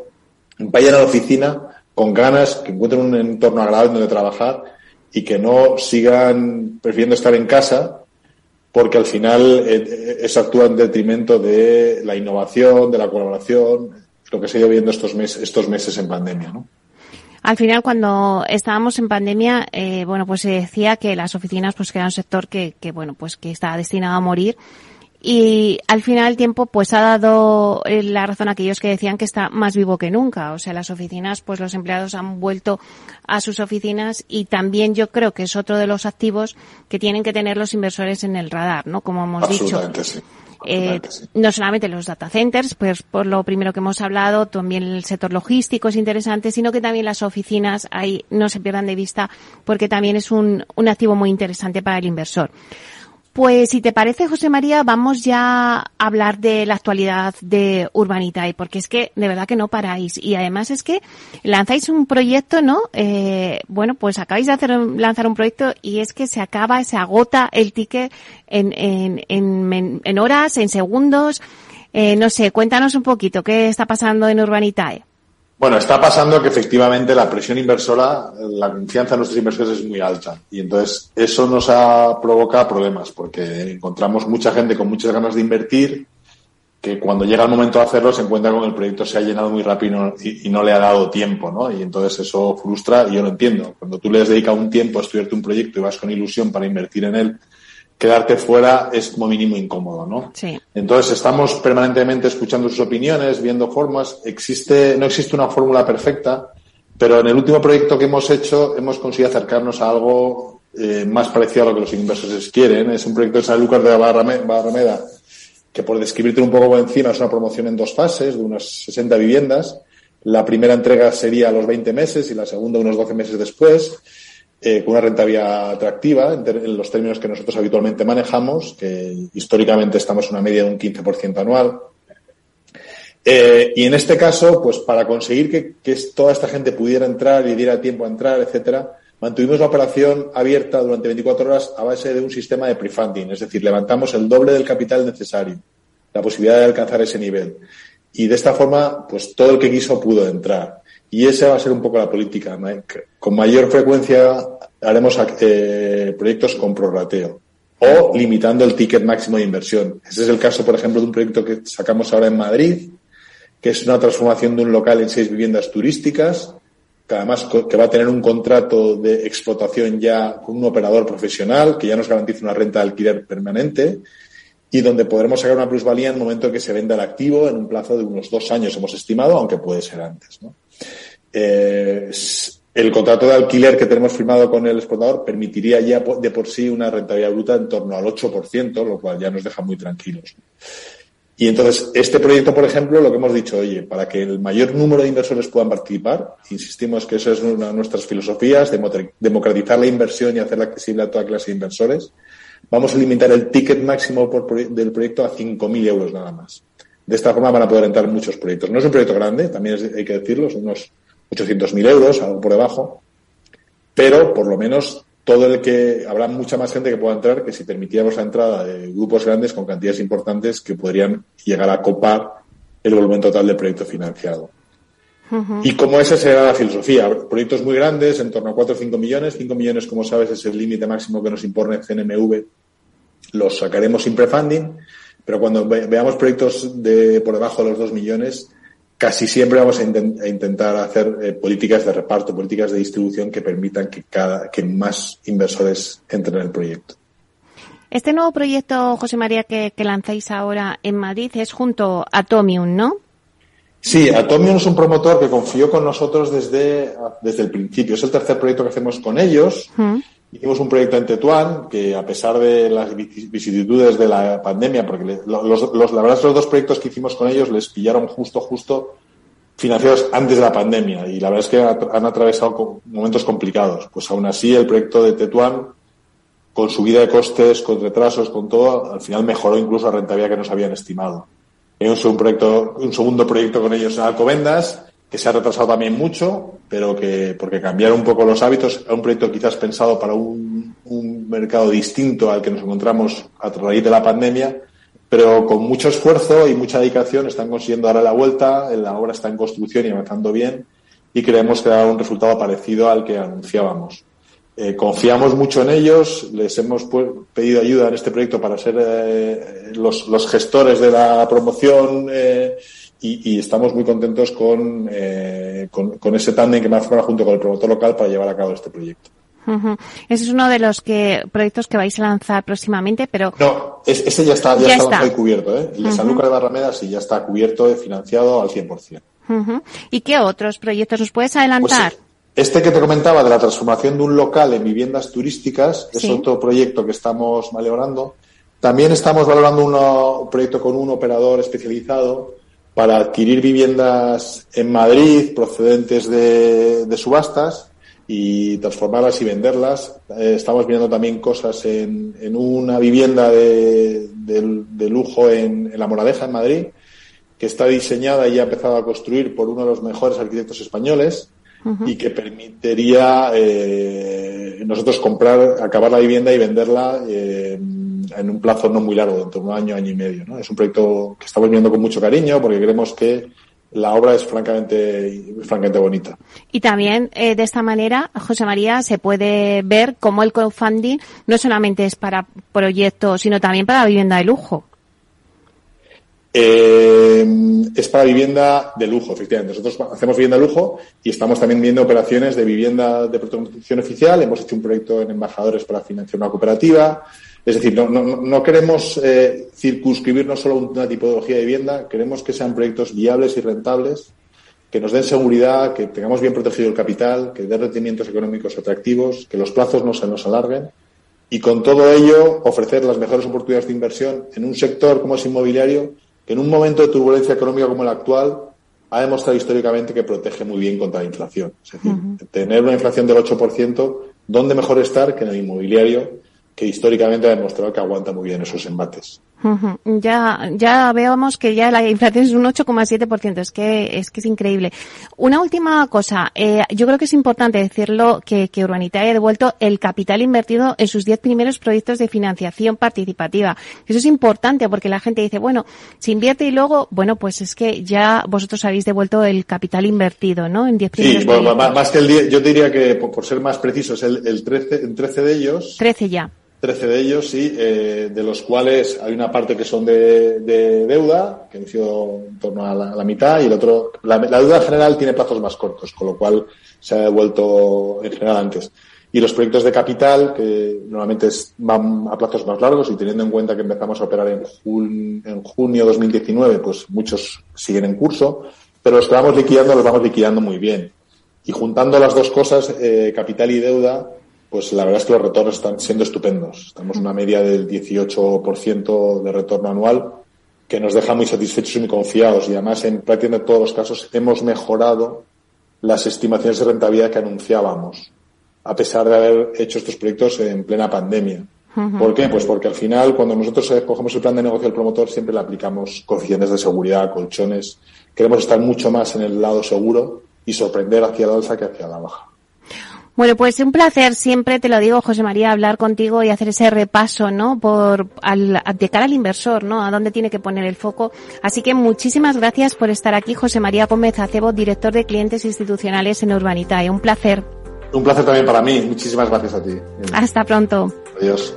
vayan a la oficina con ganas, que encuentren un entorno agradable donde trabajar y que no sigan prefiriendo estar en casa porque al final eh, eso actúa en detrimento de la innovación, de la colaboración, lo que se ha ido viendo estos meses, estos meses en pandemia, ¿no? Al final, cuando estábamos en pandemia, eh, bueno, pues se decía que las oficinas, pues que era un sector que, que bueno, pues que estaba destinado a morir y al final el tiempo pues ha dado eh, la razón a aquellos que decían que está más vivo que nunca. O sea, las oficinas, pues los empleados han vuelto a sus oficinas y también yo creo que es otro de los activos que tienen que tener los inversores en el radar, ¿no? Como hemos dicho. Sí. Eh, no solamente los data centers, pues por lo primero que hemos hablado, también el sector logístico es interesante, sino que también las oficinas ahí no se pierdan de vista porque también es un, un activo muy interesante para el inversor. Pues si te parece, José María, vamos ya a hablar de la actualidad de Urbanitae, porque es que de verdad que no paráis. Y además es que lanzáis un proyecto, ¿no? Eh, bueno, pues acabáis de hacer, lanzar un proyecto y es que se acaba, se agota el ticket en, en, en, horas, en segundos. Eh, no sé, cuéntanos un poquito qué está pasando en Urbanitae. Bueno, está pasando que efectivamente la presión inversora, la confianza en nuestros inversores es muy alta. Y entonces eso nos ha provocado problemas porque encontramos mucha gente con muchas ganas de invertir que cuando llega el momento de hacerlo se encuentra con que el proyecto se ha llenado muy rápido y, no le ha dado tiempo, ¿no? Y entonces eso frustra y yo lo entiendo. Cuando tú le has dedicado un tiempo a estudiarte un proyecto y vas con ilusión para invertir en él, quedarte fuera es como mínimo incómodo, ¿no? Sí. Entonces estamos permanentemente escuchando sus opiniones, viendo formas. Existe, no existe una fórmula perfecta, pero en el último proyecto que hemos hecho hemos conseguido acercarnos a algo eh, más parecido a lo que los inversores quieren. Es un proyecto de San Lucas de Barrameda, que por describirte un poco por encima es una promoción en dos fases de unas 60 viviendas. La primera entrega sería a los 20 meses y la segunda unos 12 meses después. Eh, con una rentabilidad atractiva en, los términos que nosotros habitualmente manejamos, que históricamente estamos en una media de un 15% anual. Eh, y en este caso, pues para conseguir que, toda esta gente pudiera entrar y diera tiempo a entrar, etcétera, mantuvimos la operación abierta durante 24 horas a base de un sistema de prefunding, es decir, levantamos el doble del capital necesario, la posibilidad de alcanzar ese nivel. Y de esta forma, pues todo el que quiso pudo entrar. Y esa va a ser un poco la política. Con mayor frecuencia haremos eh, proyectos con prorrateo o limitando el ticket máximo de inversión. Ese es el caso, por ejemplo, de un proyecto que sacamos ahora en Madrid, que es una transformación de un local en seis viviendas turísticas, que además que va a tener un contrato de explotación ya con un operador profesional, que ya nos garantiza una renta de alquiler permanente y donde podremos sacar una plusvalía en el momento en que se venda el activo en un plazo de unos dos años, hemos estimado, aunque puede ser antes. Eh, el contrato de alquiler que tenemos firmado con el exportador permitiría ya de por sí una rentabilidad bruta en torno al 8%, lo cual ya nos deja muy tranquilos. Y entonces, este proyecto, por ejemplo, lo que hemos dicho, oye, para que el mayor número de inversores puedan participar, insistimos que eso es una de nuestras filosofías, democratizar la inversión y hacerla accesible a toda clase de inversores, vamos a limitar el ticket máximo del proyecto a 5.000 euros nada más. De esta forma van a poder entrar muchos proyectos. No es un proyecto grande, también hay que decirlo, son unos 800.000 euros, algo por debajo, pero por lo menos todo el que habrá mucha más gente que pueda entrar que si permitiéramos la entrada de grupos grandes con cantidades importantes que podrían llegar a copar el volumen total del proyecto financiado. Y como esa será la filosofía, proyectos muy grandes, en torno a 4 o 5 millones, 5 millones, como sabes, es el límite máximo que nos impone CNMV, los sacaremos sin prefunding, pero cuando veamos proyectos de por debajo de los 2 millones, casi siempre vamos a, intentar hacer eh, políticas de reparto, políticas de distribución que permitan que, cada, que más inversores entren en el proyecto. Este nuevo proyecto, José María, que, lanzáis ahora en Madrid es junto a Atomium, ¿no? Sí, Atomium es un promotor que confió con nosotros desde, desde el principio. Es el tercer proyecto que hacemos con ellos. Hicimos un proyecto en Tetuán que, a pesar de las vicisitudes de la pandemia, porque los, los, la verdad, los dos proyectos que hicimos con ellos les pillaron justo, justo financiados antes de la pandemia y la verdad es que han atravesado momentos complicados. Pues aún así, el proyecto de Tetuán, con subida de costes, con retrasos, con todo, al final mejoró incluso la rentabilidad que nos habían estimado. Hay un, proyecto, un segundo proyecto con ellos en Alcobendas, se ha retrasado también mucho, pero que porque cambiaron un poco los hábitos, es un proyecto quizás pensado para un, mercado distinto al que nos encontramos a raíz de la pandemia, pero con mucho esfuerzo y mucha dedicación están consiguiendo darle la vuelta, la obra está en construcción y avanzando bien y creemos que da un resultado parecido al que anunciábamos. Eh, confiamos mucho en ellos, les hemos pedido ayuda en este proyecto para ser eh, los, los, gestores de la promoción eh, y, estamos muy contentos eh, con, con, ese tándem que me ha formado junto con el promotor local para llevar a cabo este proyecto. Ese es uno de los que, proyectos que vais a lanzar próximamente, pero... No, ese ya está, ya, está, cubierto. ¿eh? El de San Lucas de Barrameda sí ya está cubierto, financiado al 100%. ¿Y qué otros proyectos nos puedes adelantar? Pues, este que te comentaba de la transformación de un local en viviendas turísticas es otro proyecto que estamos valorando. También estamos valorando un proyecto con un operador especializado para adquirir viviendas en Madrid procedentes de, subastas y transformarlas y venderlas. Eh, estamos viendo también cosas en, una vivienda de, lujo en, La Moraleja, en Madrid, que está diseñada y ha empezado a construir por uno de los mejores arquitectos españoles y que permitiría eh, nosotros comprar, acabar la vivienda y venderla eh, en un plazo no muy largo, dentro de un año, año y medio. ¿no? Es un proyecto que estamos viendo con mucho cariño porque creemos que la obra es francamente, francamente bonita. Y también eh, de esta manera, José María, se puede ver cómo el crowdfunding no solamente es para proyectos, sino también para vivienda de lujo. Eh, es para vivienda de lujo, efectivamente. Nosotros hacemos vivienda de lujo y estamos también viendo operaciones de vivienda de protección oficial. Hemos hecho un proyecto en embajadores para financiar una cooperativa. Es decir, no, no, no queremos eh, circunscribirnos solo a una tipología de vivienda, queremos que sean proyectos viables y rentables, que nos den seguridad, que tengamos bien protegido el capital, que den rendimientos económicos atractivos, que los plazos no se nos alarguen y con todo ello ofrecer las mejores oportunidades de inversión en un sector como es inmobiliario, que en un momento de turbulencia económica como el actual ha demostrado históricamente que protege muy bien contra la inflación. Es decir, tener una inflación del 8%, ¿dónde mejor estar que en el inmobiliario? Que históricamente ha demostrado que aguanta muy bien esos embates. Ya, ya veamos que ya la inflación es un 8,7%. Es que, es que es increíble. Una última cosa. Eh, yo creo que es importante decirlo que, que Urbanita haya devuelto el capital invertido en sus 10 primeros proyectos de financiación participativa. Eso es importante porque la gente dice, bueno, se invierte y luego, bueno, pues es que ya vosotros habéis devuelto el capital invertido, ¿no? En 10 primeros Sí, bueno, más que el 10, yo diría que, por, ser más precisos, el, el 13, en 13 de ellos. 13 ya. 13 de ellos, sí, eh, de los cuales hay una parte que son de, de deuda, que sido en torno a la, mitad, y el otro, la, la, deuda general tiene plazos más cortos, con lo cual se ha devuelto en general antes. Y los proyectos de capital, que normalmente van a plazos más largos, y teniendo en cuenta que empezamos a operar en, jun, en junio de 2019, pues muchos siguen en curso, pero los que vamos liquidando los vamos liquidando muy bien. Y juntando las dos cosas, eh, capital y deuda, pues la verdad es que los retornos están siendo estupendos. Estamos en una media del 18% de retorno anual, que nos deja muy satisfechos y muy confiados. Y además, en prácticamente todos los casos, hemos mejorado las estimaciones de rentabilidad que anunciábamos, a pesar de haber hecho estos proyectos en plena pandemia. ¿Por qué? Pues porque al final, cuando nosotros cogemos el plan de negocio del promotor, siempre le aplicamos coeficientes de seguridad, colchones. Queremos estar mucho más en el lado seguro y sorprender hacia la alza que hacia la baja. Bueno, pues un placer siempre, te lo digo, José María, hablar contigo y hacer ese repaso, ¿no? Por, al, de cara al inversor, ¿no? A dónde tiene que poner el foco. Así que muchísimas gracias por estar aquí, José María Gómez Acebo, director de clientes institucionales en Urbanitae. Un placer. Un placer también para mí. Muchísimas gracias a ti. Hasta pronto. Adiós.